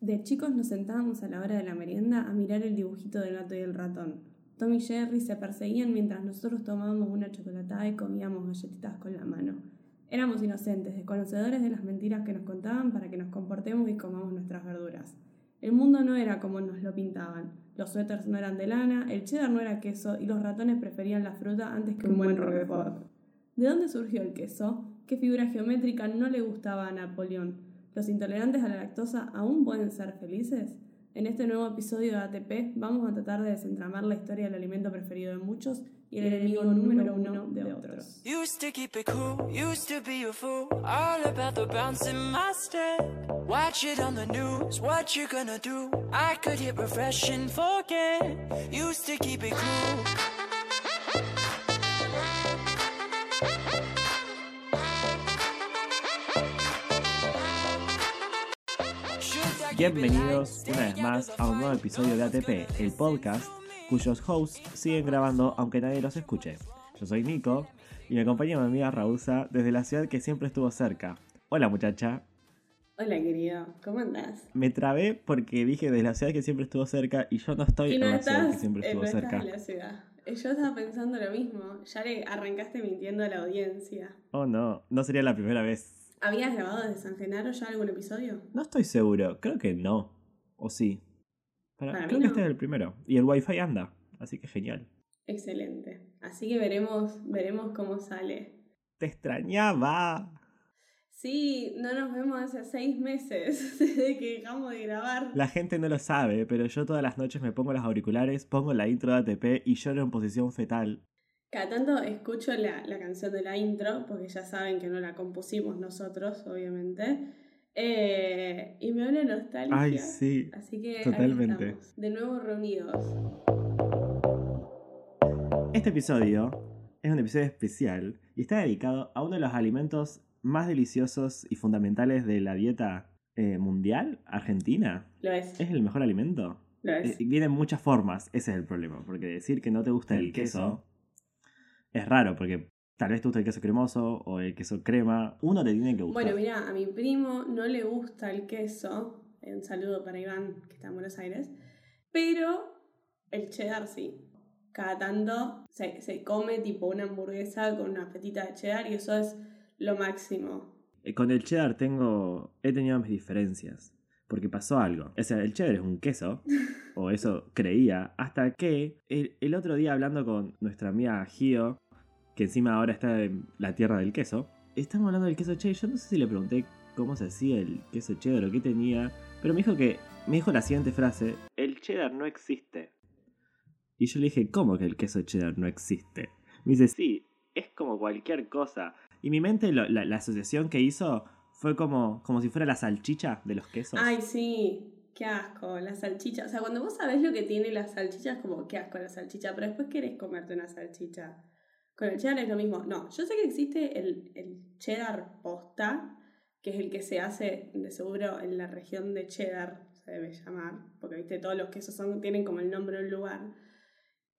De chicos nos sentábamos a la hora de la merienda a mirar el dibujito del gato y el ratón. Tom y Jerry se perseguían mientras nosotros tomábamos una chocolatada y comíamos galletitas con la mano. Éramos inocentes, desconocedores de las mentiras que nos contaban para que nos comportemos y comamos nuestras verduras. El mundo no era como nos lo pintaban. Los suéteres no eran de lana, el cheddar no era queso y los ratones preferían la fruta antes que un buen roquefort. ¿De dónde surgió el queso? ¿Qué figura geométrica no le gustaba a Napoleón? ¿Los intolerantes a la lactosa aún pueden ser felices? En este nuevo episodio de ATP vamos a tratar de desentramar la historia del alimento preferido de muchos y el enemigo número uno de otros. Bienvenidos una vez más a un nuevo episodio de ATP, el podcast cuyos hosts siguen grabando aunque nadie los escuche. Yo soy Nico y me acompaña mi amiga Raúsa desde la ciudad que siempre estuvo cerca. Hola muchacha, Hola querido, ¿cómo andás? me trabé porque dije de la ciudad que siempre estuvo cerca y yo no estoy Y en no la ciudad que siempre estuvo no estás cerca. en la ciudad. Eh, Yo estaba pensando lo mismo, ya le arrancaste mintiendo a la audiencia. Oh no, no sería la primera vez. ¿Habías grabado desde San Genaro ya algún episodio? No estoy seguro, creo que no. ¿O sí? Para- Para mí creo que no. este es el primero. Y el wifi anda, así que genial. Excelente. Así que veremos, veremos cómo sale. Te extrañaba. Sí, no nos vemos hace seis meses desde que dejamos de grabar. La gente no lo sabe, pero yo todas las noches me pongo los auriculares, pongo la intro de ATP y lloro en posición fetal. Cada tanto escucho la, la canción de la intro, porque ya saben que no la compusimos nosotros, obviamente. Eh, y me habla nostalgia. Ay, sí. Así que Totalmente. estamos, de nuevo reunidos. Este episodio es un episodio especial y está dedicado a uno de los alimentos más deliciosos y fundamentales de la dieta eh, mundial, Argentina. Lo es, ¿Es el mejor alimento? lo Eh, es. viene en muchas formas, ese es el problema, porque decir que no te gusta el, El queso, es raro, porque tal vez te gusta el queso cremoso o el queso crema, uno te tiene que gustar. Bueno, mira, a mi primo no le gusta el queso. Un saludo para Iván, que está en Buenos Aires. Pero el cheddar sí. Cada tanto se, se come tipo una hamburguesa con una petita de cheddar y eso es lo máximo. Eh, Con el cheddar tengo. he tenido mis diferencias. Porque pasó algo. O sea, el cheddar es un queso. o eso creía. Hasta que el, el otro día hablando con nuestra amiga Gio, que encima ahora está en la tierra del queso. Estamos hablando del queso cheddar. Yo no sé si le pregunté cómo se hacía el queso cheddar o qué tenía. Pero me dijo que. Me dijo la siguiente frase. El cheddar no existe. Y yo le dije, ¿cómo que el queso cheddar no existe? Me dice, sí, es como cualquier cosa. Y mi mente, lo- la, la asociación que hizo fue como, como si fuera la salchicha de los quesos. Ay, sí, qué asco, la salchicha. O sea, cuando vos sabés lo que tiene la salchicha, es como qué asco la salchicha, pero después querés comerte una salchicha. Con el cheddar es lo mismo. No, yo sé que existe el, el cheddar posta, que es el que se hace de seguro en la región de cheddar, se debe llamar, porque viste, todos los quesos son, tienen como el nombre de un lugar.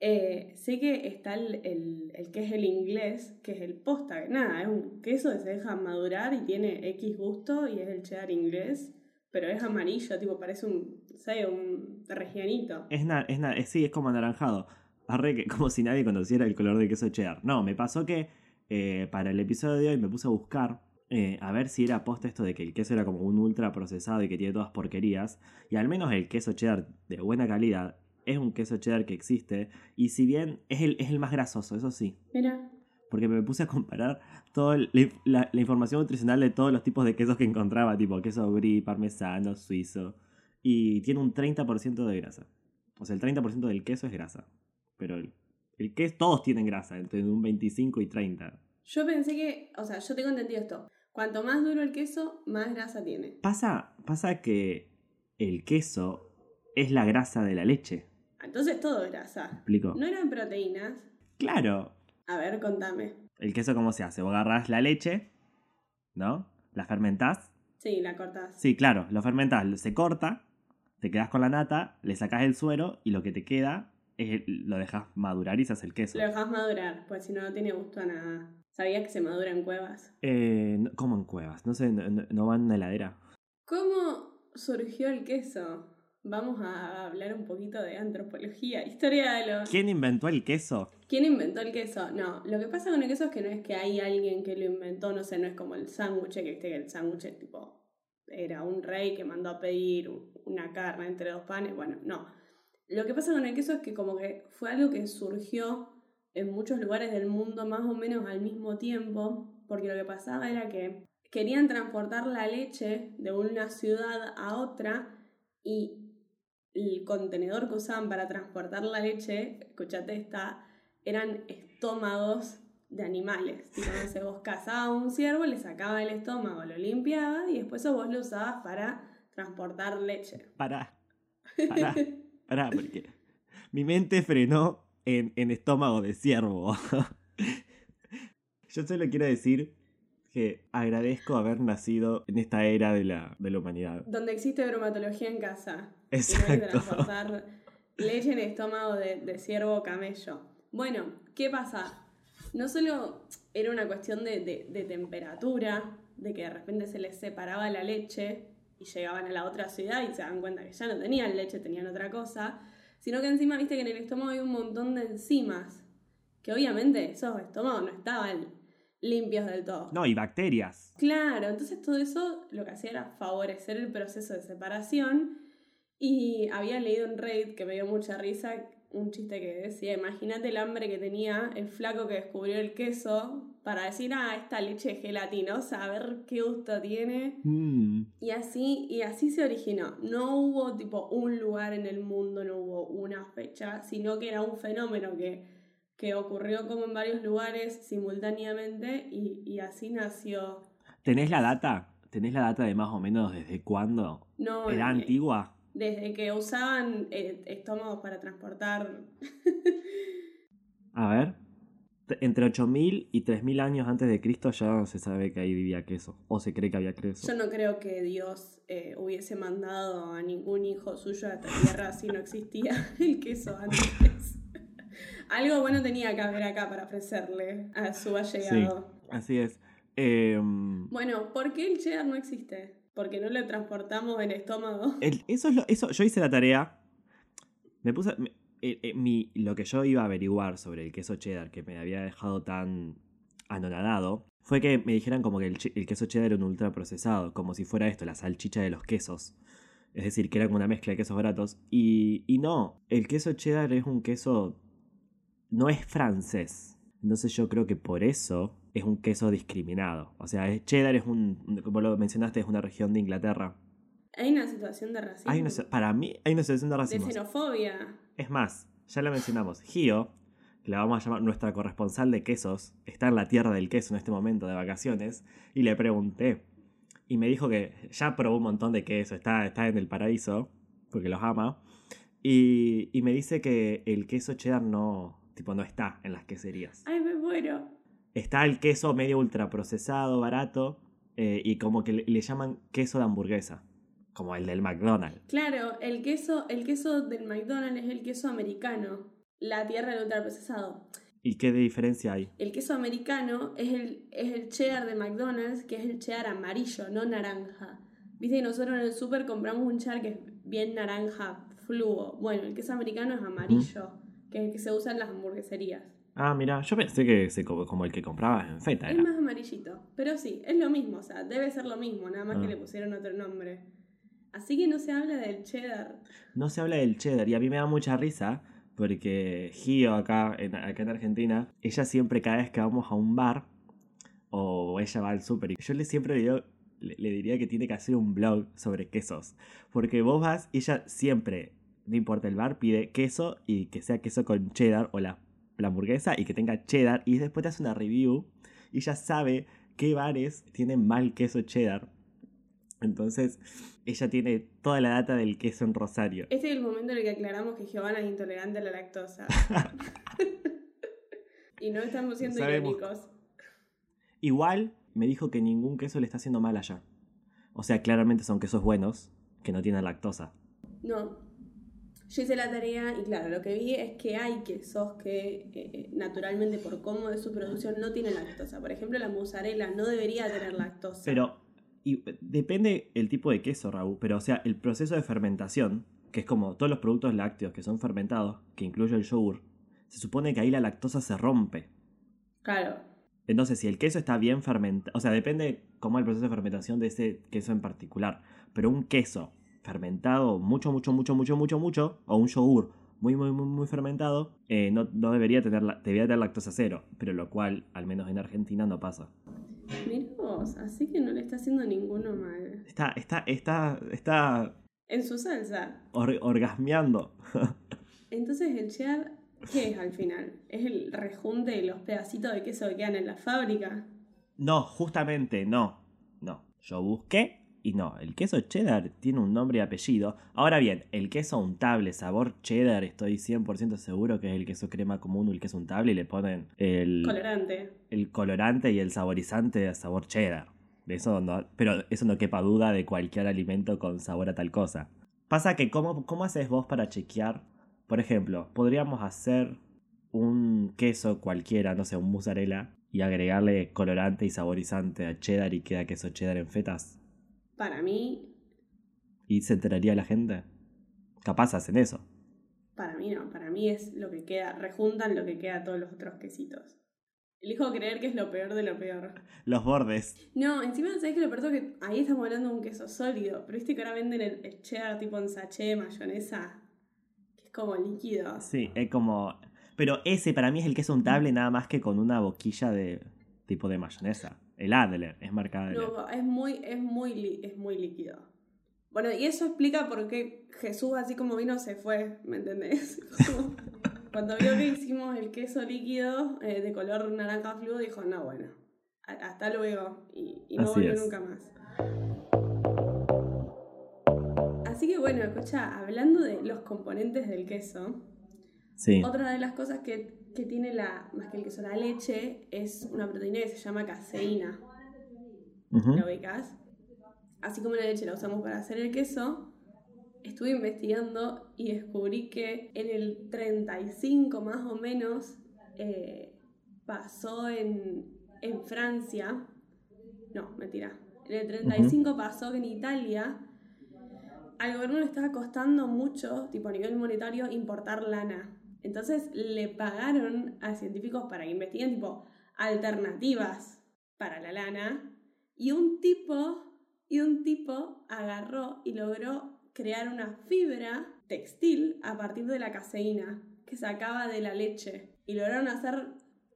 Eh, sé que está el, el, que es el inglés, que es el posta, nada, es un queso que se deja madurar y tiene X gusto y es el cheddar inglés, pero es amarillo, tipo parece un, sé, un regionito. Es, na- es, es- sí, es como anaranjado. Arre como si nadie conociera el color del queso cheddar. No, me pasó que eh, para el episodio de hoy me puse a buscar eh, a ver si era posta esto de que el queso era como un ultra procesado y que tiene todas porquerías. Y al menos el queso cheddar de buena calidad es un queso cheddar que existe. Y si bien es el, es el más grasoso, eso sí. Mira, Porque me puse a comparar toda la, la- la información nutricional de todos los tipos de quesos que encontraba, tipo queso brie, parmesano, suizo. Y tiene un 30% de grasa. O sea, el 30% del queso es grasa. Pero el, el queso, todos tienen grasa, entre un 25 y 30. yo pensé que, o sea, yo tengo entendido esto, cuanto más duro el queso, más grasa tiene. Pasa, pasa que el queso es la grasa de la leche. Entonces todo grasa. ¿Me explico? ¿No eran proteínas? Claro. A ver, contame. El queso, ¿cómo se hace? Vos agarrás la leche, ¿no? La fermentás Sí, la cortás. Sí, claro, lo fermentás, se corta, te quedas con la nata, le sacás el suero y lo que te queda es lo dejas madurar y se hace el queso. Lo dejas madurar, pues si no, no tiene gusto a nada. ¿Sabías que se madura en cuevas? Eh, no- ¿Cómo en cuevas? No sé, no, no- no van en la heladera. ¿Cómo surgió el queso? Vamos a hablar un poquito de antropología, historia de los... ¿Quién inventó el queso? ¿Quién inventó el queso? No, lo que pasa con el queso es que no es que hay alguien que lo inventó, no sé, no es como el sándwich, que este que el sándwich tipo era un rey que mandó a pedir una carne entre dos panes, bueno, no. Lo que pasa con el queso es que como que fue algo que surgió en muchos lugares del mundo más o menos al mismo tiempo, porque lo que pasaba era que querían transportar la leche de una ciudad a otra y el contenedor que usaban para transportar la leche, escuchate esta, eran estómagos de animales. Tipo, no sé, vos cazabas un ciervo, le sacaba el estómago, lo limpiaba y después vos lo usabas para transportar leche. Pará. Pará. Pará, porque mi mente frenó en, en estómago de ciervo. Yo solo quiero decir que agradezco haber nacido en esta era de la, de la humanidad. Donde existe bromatología en casa. Exacto. No leche en estómago de, de ciervo o camello. Bueno, ¿qué pasa? No solo era una cuestión de, de, de temperatura, de que de repente se les separaba la leche y llegaban a la otra ciudad y se dan cuenta que ya no tenían leche, tenían otra cosa, sino que encima viste que en el estómago hay un montón de enzimas, que obviamente esos estómagos no estaban limpios del todo. No, y bacterias. Claro, entonces todo eso lo que hacía era favorecer el proceso de separación y había leído en Reddit que me dio mucha risa un chiste que decía, imagínate el hambre que tenía el flaco que descubrió el queso para decir, ah, esta leche gelatinosa, a ver qué gusto tiene. Mm. Y así, y así se originó. No hubo tipo un lugar en el mundo, no hubo una fecha, sino que era un fenómeno que, que ocurrió como en varios lugares simultáneamente y, y así nació. ¿Tenés la data? ¿Tenés la data de más o menos desde cuándo? No, ¿Era eh, antigua? Desde que usaban eh, estómagos para transportar. A ver. Entre 8000 y 3000 años antes de Cristo ya se sabe que ahí vivía queso. O se cree que había queso. Yo no creo que Dios eh, hubiese mandado a ningún hijo suyo a esta tierra si no existía el queso antes. Algo bueno tenía que haber acá para ofrecerle a su allegado. Así es. Em, Bueno, ¿por qué el cheddar no existe? Porque no lo transportamos en estómago. el- eso es lo, eso, yo hice la tarea. Me puse. me- eh, eh, mi, lo que yo iba a averiguar sobre el queso cheddar que me había dejado tan anonadado fue que me dijeran como que el queso cheddar era un ultraprocesado, como si fuera esto, la salchicha de los quesos. Es decir, que era como una mezcla de quesos baratos. Y, y no, el queso cheddar es un queso. No es francés. Entonces yo creo que por eso es un queso discriminado. O sea, es- cheddar es un. Como lo mencionaste, es una región de Inglaterra. Hay una situación de racismo. Hay una, para mí hay una situación de de racismo. xenofobia. Es más, ya la mencionamos. Gio, que la vamos a llamar nuestra corresponsal de quesos, está en la tierra del queso en este momento de vacaciones. Y le pregunté. Y me dijo que ya probó un montón de queso, está, está en el paraíso, porque los ama. Y, y me dice que el queso cheddar no, tipo, no está en las queserías. Ay, me muero. Está el queso medio ultraprocesado, barato, eh, y como que le, le llaman queso de hamburguesa, como el del McDonald's. Claro, el queso, el queso del McDonald's es el queso americano. La tierra del ultraprocesado. ¿Y qué diferencia hay? El queso americano es el, es el cheddar de McDonald's, que es el cheddar amarillo, no naranja. Viste que nosotros en el súper compramos un cheddar que es bien naranja, fluo. Bueno, el queso americano es amarillo, que es el que se usa en las hamburgueserías. Ah, mira, yo pensé que se, co- como el que comprabas en feta Es era. más amarillito, pero sí, es lo mismo, o sea, debe ser lo mismo, nada más Ah. que le pusieron otro nombre. Así que no se habla del cheddar. No se habla del cheddar y a mí me da mucha risa porque Gio acá en, acá en Argentina, ella siempre cada vez que vamos a un bar o ella va al súper, yo le siempre le, digo- le, le diría que tiene que hacer un blog sobre quesos. Porque vos vas y ella siempre, no importa el bar, pide queso y que sea queso con cheddar o la, la hamburguesa y que tenga cheddar y después te hace una review y ya sabe qué bares tienen mal queso cheddar. Entonces, ella tiene toda la data del queso en Rosario. Este es el momento en el que aclaramos que Giovanna es intolerante a la lactosa. y no estamos siendo Sabemos. irónicos. Igual me dijo que ningún queso le está haciendo mal allá. O sea, claramente son quesos buenos que no tienen lactosa. No. Yo hice la tarea y claro, lo que vi es que hay quesos que eh, eh, naturalmente por cómo es su producción no tienen lactosa. Por ejemplo, la mozzarella no debería tener lactosa. Pero Y depende el tipo de queso, Raúl, pero o sea, el proceso de fermentación, que es como todos los productos lácteos que son fermentados, que incluye el yogur, se supone que ahí la lactosa se rompe. Claro. Entonces, si el queso está bien fermentado, o sea, depende cómo es el proceso de fermentación de ese queso en particular, pero un queso fermentado mucho, mucho, mucho, mucho, mucho, mucho, o un yogur muy, muy, muy, muy fermentado, eh, no, no debería, tener, debería tener lactosa cero, pero lo cual, al menos en Argentina, no pasa. Mirá vos, así que no le está haciendo ninguno mal. Está, está, está, está En su salsa. or- orgasmeando. Entonces el cheddar, ¿qué es al final? ¿Es el rejunte de los pedacitos de queso que quedan en la fábrica? No, justamente no. No. Yo busqué y no. El queso cheddar tiene un nombre y apellido. Ahora bien, el queso untable sabor cheddar, estoy 100% seguro que es el queso crema común o el queso untable y le ponen el, Colorante. el colorante y el saborizante de sabor cheddar. Eso no, pero eso no quepa duda de cualquier alimento con sabor a tal cosa. Pasa que, ¿cómo, cómo haces vos para chequear? Por ejemplo, podríamos hacer un queso cualquiera, no sé, un mozzarella, y agregarle colorante y saborizante a cheddar y queda queso cheddar en fetas. Para mí, ¿Y se enteraría la gente? Capaz hacen eso. para mí no, para mí es lo que queda, rejuntan lo que queda todos los otros quesitos. Elijo creer que es lo peor de lo peor. Los bordes. No, encima, ¿sabes que lo peor es que ahí estamos hablando de un queso sólido? Pero viste que ahora venden el, el cheddar tipo en sachet, mayonesa, que es como líquido. Sí, es como... Pero ese para mí es el queso untable nada más que con una boquilla de tipo de mayonesa. El Adler, es marca Adler. No, es muy, es muy, es muy líquido. Bueno, y eso explica por qué Jesús, así como vino, se fue, ¿me entendés? Como Cuando vio que hicimos el queso líquido eh, de color naranja fluo, dijo, no, bueno, hasta luego. Y, y no Así volvió es. nunca más. Así que bueno, escucha, hablando de los componentes del queso, Sí. otra de las cosas que, que tiene la, más que el queso, la leche, es una proteína que se llama caseína. Ujú. ¿La ubicas? Así como la leche la usamos para hacer el queso, estuve investigando y descubrí que en el 35 más o menos eh, pasó en, en Francia, no, mentira, en el 35 pasó que en Italia al gobierno le estaba costando mucho, tipo a nivel monetario, importar lana. Entonces le pagaron a científicos para que investiguen tipo alternativas para la lana y un tipo y un tipo agarró y logró crear una fibra textil a partir de la caseína que sacaba de la leche y lograron hacer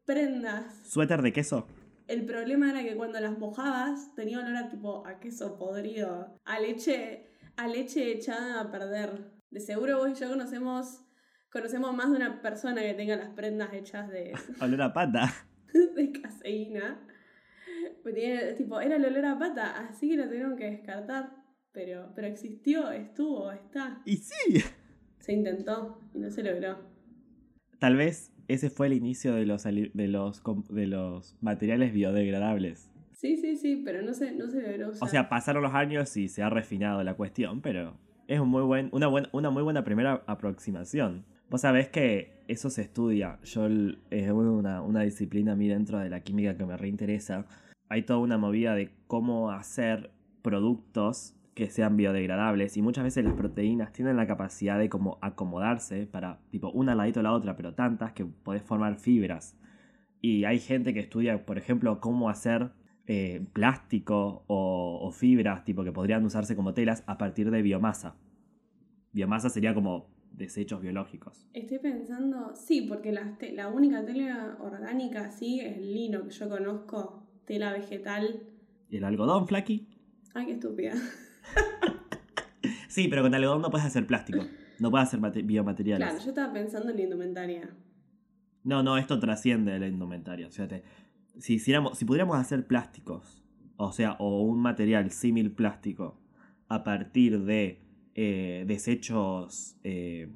prendas. Suéter de queso. El problema era que cuando las mojabas tenía olor a tipo a queso podrido, a leche, a leche echada a perder. De seguro vos y yo conocemos conocemos más de una persona que tenga las prendas hechas de Olor a pata. de caseína. Pues tiene, tipo, era el olor a pata, así que lo tuvieron que descartar. Pero, pero existió, estuvo, está. Y sí. Se intentó y no se logró. Tal vez ese fue el inicio de los, de los, de los materiales biodegradables. Sí, sí, sí, pero no se, no se logró usar. O sea, pasaron los años y se ha refinado la cuestión, pero es un muy buen, una, buen- una muy buena primera aproximación. Vos sabés que eso se estudia. Yo es una, una disciplina a mí dentro de la química que me reinteresa. Hay toda una movida de cómo hacer productos que sean biodegradables y muchas veces las proteínas tienen la capacidad de como acomodarse para tipo una al ladito de la otra, pero tantas que podés formar fibras. Y hay gente que estudia, por ejemplo, cómo hacer eh, plástico o, o fibras tipo que podrían usarse como telas a partir de biomasa. Biomasa sería como desechos biológicos. Estoy pensando, sí, porque la, única tela orgánica sí es el lino que yo conozco, tela vegetal. ¿Y el algodón, Flaky? Ay, qué estúpida. Sí, pero con algodón no puedes hacer plástico. No puedes hacer mate- biomateriales. Claro, yo estaba pensando en la indumentaria. No, no, esto trasciende la indumentaria. Fíjate, si, hiciéramos, si pudiéramos hacer plásticos, o sea, o un material símil plástico, a partir de eh, desechos eh,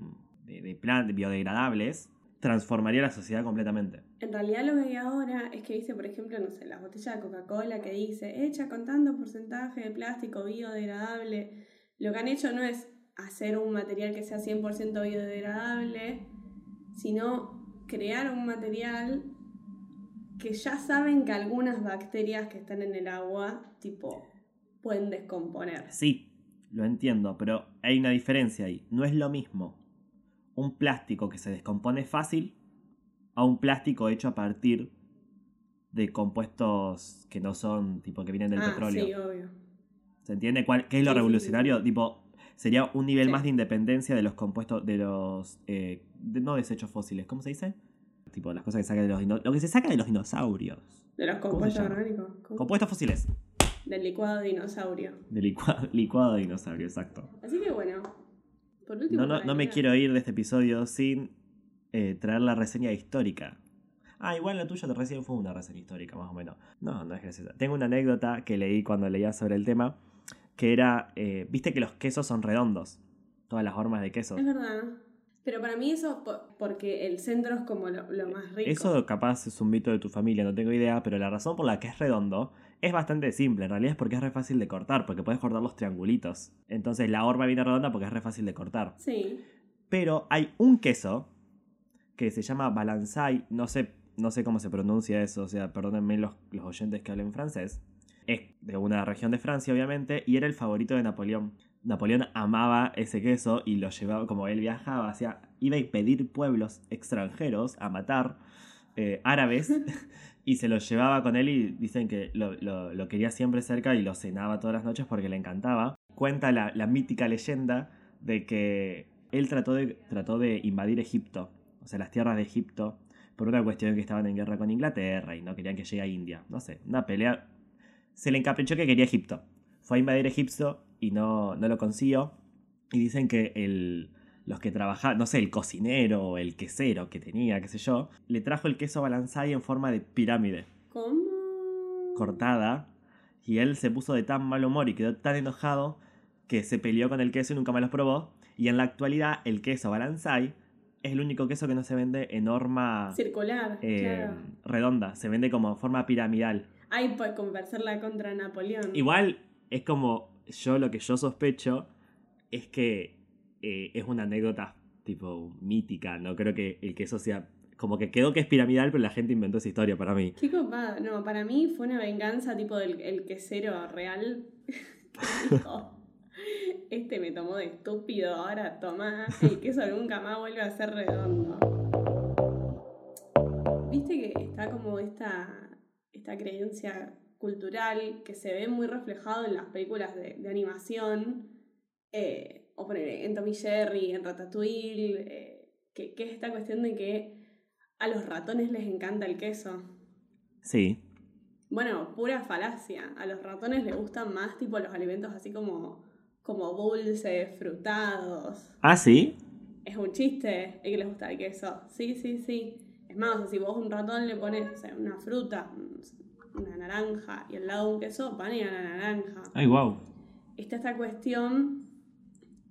de, de plan- biodegradables, transformaría la sociedad completamente. En realidad lo que hay ahora es que dice, por ejemplo, no sé, las botellas de Coca-Cola que dice, hecha con tanto porcentaje de plástico biodegradable. Lo que han hecho no es hacer un material que sea 100% biodegradable, sino crear un material que ya saben que algunas bacterias que están en el agua, tipo pueden descomponer. Sí, lo entiendo, pero hay una diferencia ahí. No es lo mismo un plástico que se descompone fácil a un plástico hecho a partir de compuestos que no son, tipo, que vienen del ah, petróleo. sí, obvio. ¿Se entiende cuál, qué es lo Sí, sí, revolucionario? Tipo, sería un nivel más de independencia de los compuestos, de los, eh, de- no desechos fósiles, ¿cómo se dice? Tipo, las cosas que sacan de los lo que se saca de los dinosaurios. De los ¿Cómo se compuestos orgánicos. Compuestos fósiles. Del licuado dinosaurio. De licuado, licuado de dinosaurio, exacto. Así que bueno. Por último. No, no, no me quiero ir de este episodio sin eh, traer la reseña histórica. Ah, igual la tuya recién fue una reseña histórica, más o menos. No, no es graciosa. Tengo una anécdota que leí cuando leía sobre el tema, que era, eh, viste que los quesos son redondos, todas las formas de quesos. Es verdad. Pero para mí eso po- porque el centro es como lo, lo más rico. Eso capaz es un mito de tu familia, no tengo idea, pero la razón por la que es redondo es bastante simple. En realidad es porque es re fácil de cortar, porque puedes cortar los triangulitos. Entonces la horma viene redonda porque es re fácil de cortar. Sí. Pero hay un queso que se llama Balanzai, no sé, no sé cómo se pronuncia eso, o sea, perdónenme los, los oyentes que hablen francés. Es de una región de Francia, obviamente, y era el favorito de Napoleón. Napoleón amaba ese queso y lo llevaba, como él viajaba, hacia, iba a pedir pueblos extranjeros a matar eh, árabes y se los llevaba con él y dicen que lo, lo- lo quería siempre cerca y lo cenaba todas las noches porque le encantaba. Cuenta la, la mítica leyenda de que él trató de, trató de invadir Egipto, o sea, las tierras de Egipto, por una cuestión que estaban en guerra con Inglaterra y no querían que llegue a India. No sé, una pelea. Se le encaprichó que quería Egipto. Fue a invadir Egipto y no, no lo consiguió. Y dicen que el, los que trabajaban, no sé, el cocinero o el quesero que tenía, qué sé yo, le trajo el queso balanzai en forma de pirámide ¿Cómo? cortada y él se puso de tan mal humor y quedó tan enojado que se peleó con el queso y nunca más los probó. Y en la actualidad el queso Balanzai es el único queso que no se vende en horma Circular, eh, claro. redonda, se vende como en forma piramidal. Ay, por conversarla contra Napoleón. Igual es como yo lo que yo sospecho es que eh, es una anécdota tipo mítica, no creo que el queso sea como que quedó que es piramidal, pero la gente inventó esa historia para mí. Qué copada. No, para mí fue una venganza tipo del el quesero real. este me tomó de estúpido, ahora toma. El queso nunca más vuelve a ser redondo. Viste que está como esta, esta creencia cultural que se ve muy reflejado en las películas de, de animación. eh, o poner en Tommy Jerry, en Ratatouille. eh, que, que es esta cuestión de que a los ratones les encanta el queso. Sí, Bueno, pura falacia. A los ratones les gustan más tipo los alimentos así como, como dulces, frutados. Ah, sí. Es un chiste el que les gusta el queso. Sí, sí, sí. Es más, o sea, si vos a un ratón le pones o sea, una fruta, una naranja, y al lado un queso, van a ir a la naranja. Ay, wow. Está esta cuestión,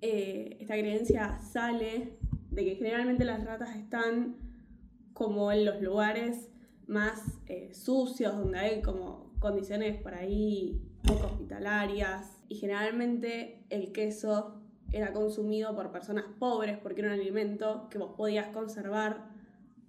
eh, esta creencia sale de que generalmente las ratas están como en los lugares más eh, sucios, donde hay como condiciones por ahí poco hospitalarias. Y generalmente el queso era consumido por personas pobres porque era un alimento que vos podías conservar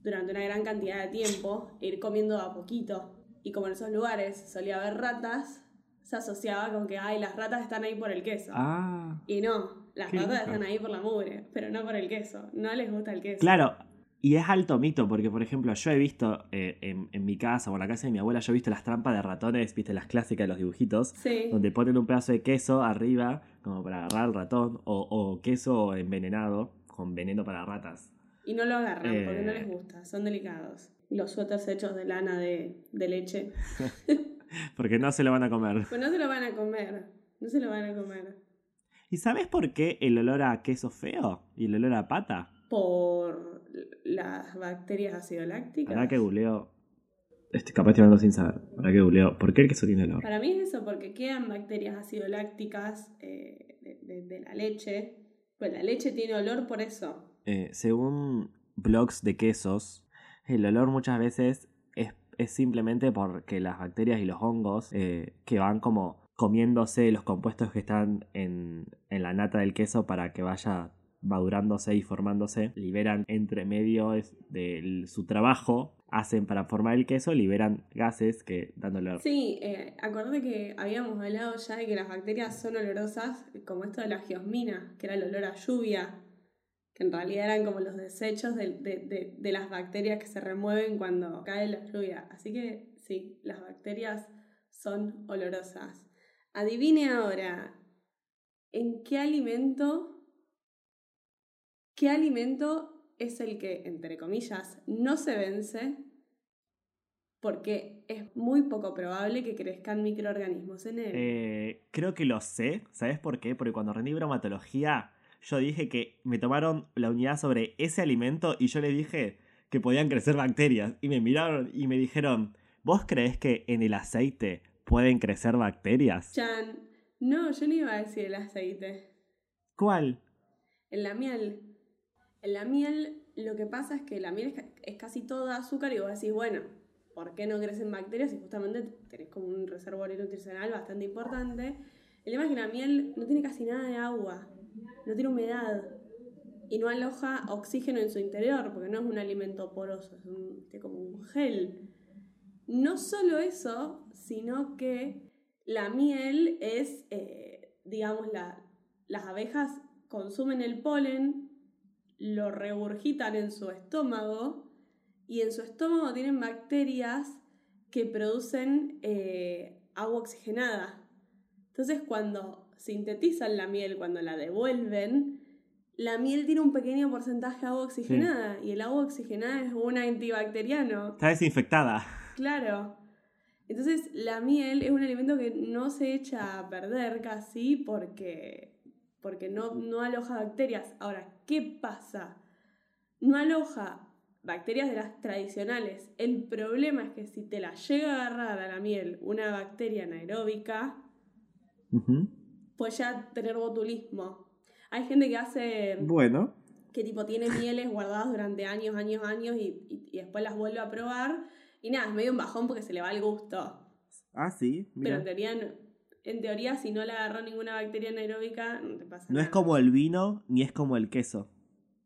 durante una gran cantidad de tiempo e ir comiendo a poquito. Y como en esos lugares solía haber ratas, se asociaba con que, ay, las ratas están ahí por el queso. Ah. Y no, las ratas están ahí por la mugre, pero no por el queso. No les gusta el queso. Claro, y es alto mito, porque por ejemplo, yo he visto eh, en, en mi casa o en la casa de mi abuela, yo he visto las trampas de ratones, viste las clásicas de los dibujitos, Sí. donde ponen un pedazo de queso arriba, como para agarrar al ratón, o, o queso envenenado, con veneno para ratas. Y no lo agarran porque no Eh. les gusta, son delicados. Los suéteres hechos de lana de, de leche. Porque no se lo van a comer. Pues no se lo van a comer. No se lo van a comer. ¿Y sabes por qué el olor a queso feo y el olor a pata? Por las bacterias acidolácticas. Para que googleo. Este, capaz estoy hablando sin saber. Para que googleo. ¿Por qué el queso tiene olor? Para mí es eso, porque quedan bacterias acidolácticas eh, de, de- de la leche. Pues la leche tiene olor por eso. Eh, según blogs de quesos, el olor muchas veces es, es simplemente porque las bacterias y los hongos eh, que van como comiéndose los compuestos que están en, en la nata del queso para que vaya madurándose y formándose, liberan entre medio de su trabajo, hacen para formar el queso, liberan gases que dan olor. Sí, eh, acordate que habíamos hablado ya de que las bacterias son olorosas, como esto de la geosmina, que era el olor a lluvia, en realidad eran como los desechos de, de- de- de las bacterias que se remueven cuando cae la lluvia. Así que sí, las bacterias son olorosas. Adivine ahora, ¿en qué alimento, qué alimento es el que, entre comillas, no se vence? porque es muy poco probable que crezcan microorganismos en él. Eh, creo que lo sé, ¿sabes por qué? Porque cuando rendí bromatología, yo dije que me tomaron la unidad sobre ese alimento y yo les dije que podían crecer bacterias. Y me miraron y me dijeron, ¿vos crees que en el aceite pueden crecer bacterias? Chan, no, yo no iba a decir el aceite. ¿Cuál? En la miel. En la miel lo que pasa es que la miel es casi toda azúcar y vos decís, bueno, ¿por qué no crecen bacterias? Y justamente tenés como un reservorio nutricional bastante importante. El tema es que la miel no tiene casi nada de agua, no tiene humedad y no aloja oxígeno en su interior porque no es un alimento poroso, es tiene como un gel. No solo eso, sino que la miel es, eh, digamos, la, las abejas consumen el polen, lo regurgitan en su estómago y en su estómago tienen bacterias que producen eh, agua oxigenada. Entonces cuando sintetizan la miel, cuando la devuelven, la miel tiene un pequeño porcentaje de agua oxigenada y el agua oxigenada es un antibacteriano. Está desinfectada. Claro. Entonces la miel es un alimento que no se echa a perder casi porque, porque no, no aloja bacterias. Ahora, ¿qué pasa? No aloja bacterias de las tradicionales. El problema es que si te la llega a agarrar a la miel una bacteria anaeróbica. Puede ya tener botulismo. Hay gente que hace Bueno, que tipo tiene mieles guardadas durante años, años, años y, y- y después las vuelve a probar. Y nada, es medio un bajón porque se le va el gusto. ah, sí, Pero en teoría, en teoría, si no le agarró ninguna bacteria anaeróbica, no te pasa No nada. es como el vino ni es como el queso.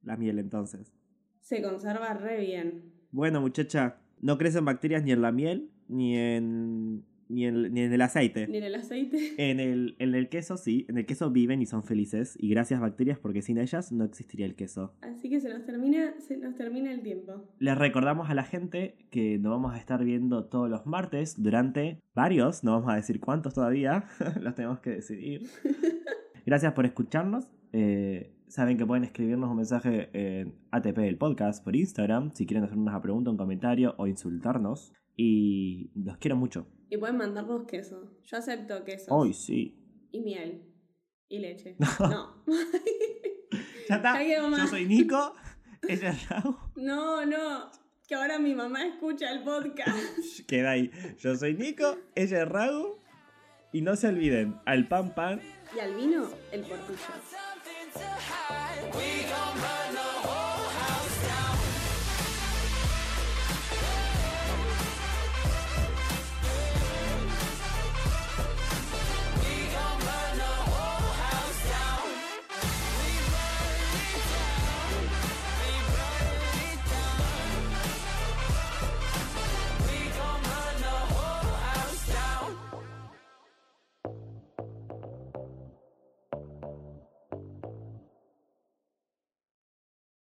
La miel entonces. Se conserva re bien. Bueno, muchacha, no crecen bacterias ni en la miel ni en ni en, ni en el aceite. Ni en el aceite. En el, en el queso sí, en el queso viven y son felices y gracias bacterias porque sin ellas no existiría el queso. Así que se nos termina, se nos termina el tiempo. Les recordamos a la gente que nos vamos a estar viendo todos los martes durante varios, no vamos a decir cuántos todavía, los tenemos que decidir. Gracias por escucharnos. eh, saben que pueden escribirnos un mensaje en ATP del podcast por Instagram si quieren hacernos una pregunta, un comentario o insultarnos. Y los quiero mucho. Y pueden mandarnos queso. Yo acepto queso. Hoy sí. Y miel. Y leche. No. Ya está. Yo soy Nico. Ella es Raúl. no, no. Que ahora mi mamá escucha el podcast. Queda ahí. Yo soy Nico. Ella es Raúl. Y no se olviden, al pan pan Y al vino, el portillo. To hide. We gon'